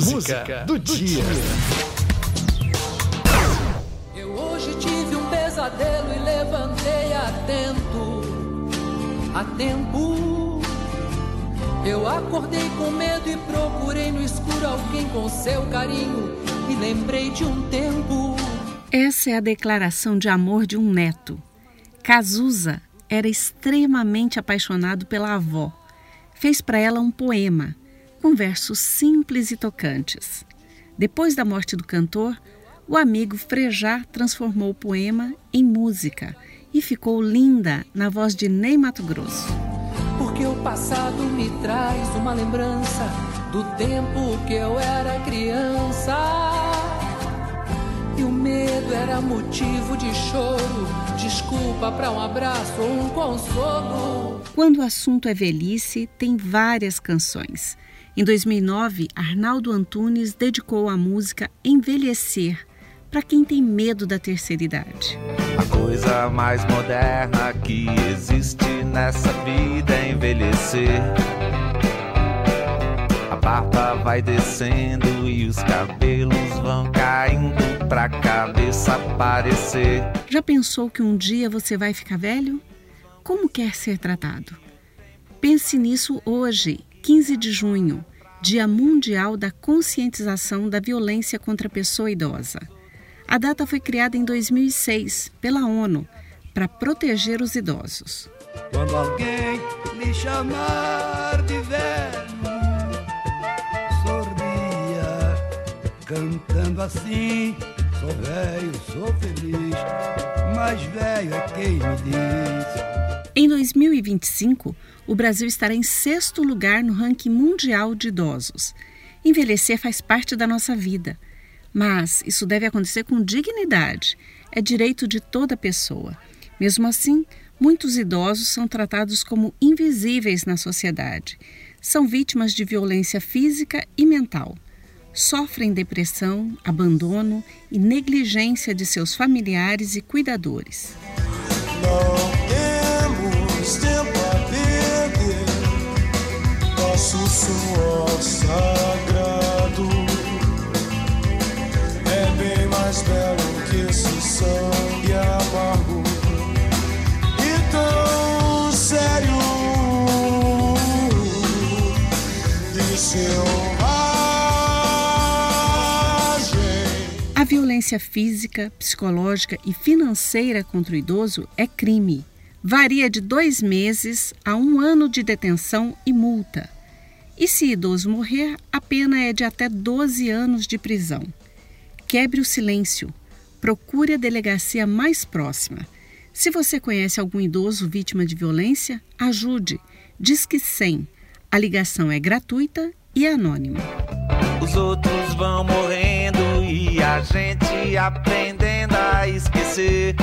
música do dia. Eu hoje tive um pesadelo e levantei atento, a tempo. Eu acordei com medo e procurei no escuro alguém com seu carinho e lembrei de um tempo. Essa é a declaração de amor de um neto. Cazuza era extremamente apaixonado pela avó. Fez para ela um poema, com versos simples e tocantes. Depois da morte do cantor, o amigo Frejá transformou o poema em música e ficou linda na voz de Ney Mato Grosso. Porque o passado me traz uma lembrança do tempo que eu era criança. E o medo era motivo de choro, desculpa para um abraço ou um consolo. Quando o assunto é velhice, tem várias canções. Em 2009, Arnaldo Antunes dedicou a música Envelhecer para quem tem medo da terceira idade. A coisa mais moderna que existe nessa vida é envelhecer. A barba vai descendo e os cabelos vão caindo pra cabeça aparecer. Já pensou que um dia você vai ficar velho? Como quer ser tratado? Pense nisso hoje, 15 de junho, Dia Mundial da Conscientização da Violência contra a Pessoa Idosa. A data foi criada em 2006 pela ONU para proteger os idosos. Quando alguém me chamar de velho, sorria, cantando assim: sou velho, sou feliz, mas velho é quem me diz. Em 2025, o Brasil estará em sexto lugar no ranking mundial de idosos. Envelhecer faz parte da nossa vida, mas isso deve acontecer com dignidade. É direito de toda pessoa. Mesmo assim, muitos idosos são tratados como invisíveis na sociedade. São vítimas de violência física e mental. Sofrem depressão, abandono e negligência de seus familiares e cuidadores. Não temos tempo a perder, nosso suor violência física, psicológica e financeira contra o idoso é crime. Varia de dois meses a um ano de detenção e multa. E se idoso morrer, a pena é de até 12 anos de prisão. Quebre o silêncio. Procure a delegacia mais próxima. Se você conhece algum idoso vítima de violência, ajude. Disque 100. A ligação é gratuita e anônima. Os outros vão gente aprendendo a esquecer.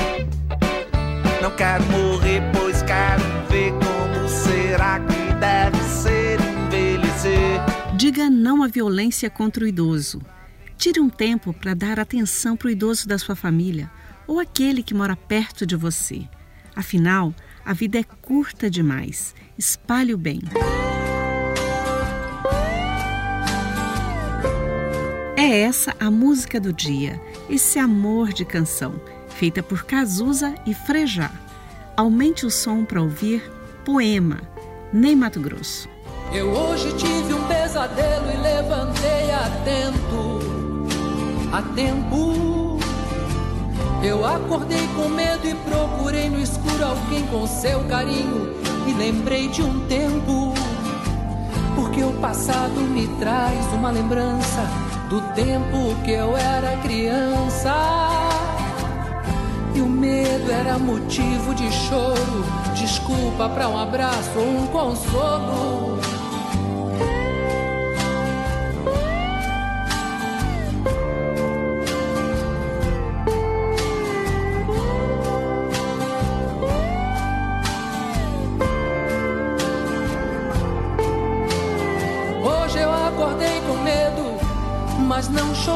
Não quero morrer, pois quero ver como será que deve ser envelhecer. Diga não à violência contra o idoso. Tire um tempo para dar atenção para o idoso da sua família ou aquele que mora perto de você. Afinal, a vida é curta demais. Espalhe o bem. É essa a música do dia, esse amor de canção, feita por Cazuza e Frejá. Aumente o som para ouvir Poema, Ney Mato Grosso. Eu hoje tive um pesadelo e levantei atento, a tempo. Eu acordei com medo e procurei no escuro alguém com seu carinho e lembrei de um tempo. Porque o passado me traz uma lembrança do tempo que eu era criança. E o medo era motivo de choro, desculpa para um abraço ou um consolo.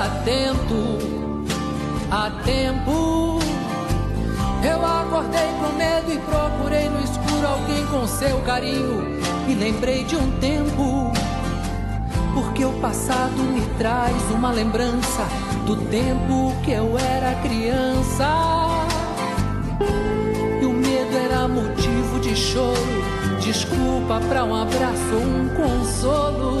Atento a tempo. Eu acordei com medo e procurei no escuro alguém com seu carinho. Me lembrei de um tempo, porque o passado me traz uma lembrança do tempo que eu era criança. E o medo era motivo de choro, desculpa para um abraço um consolo.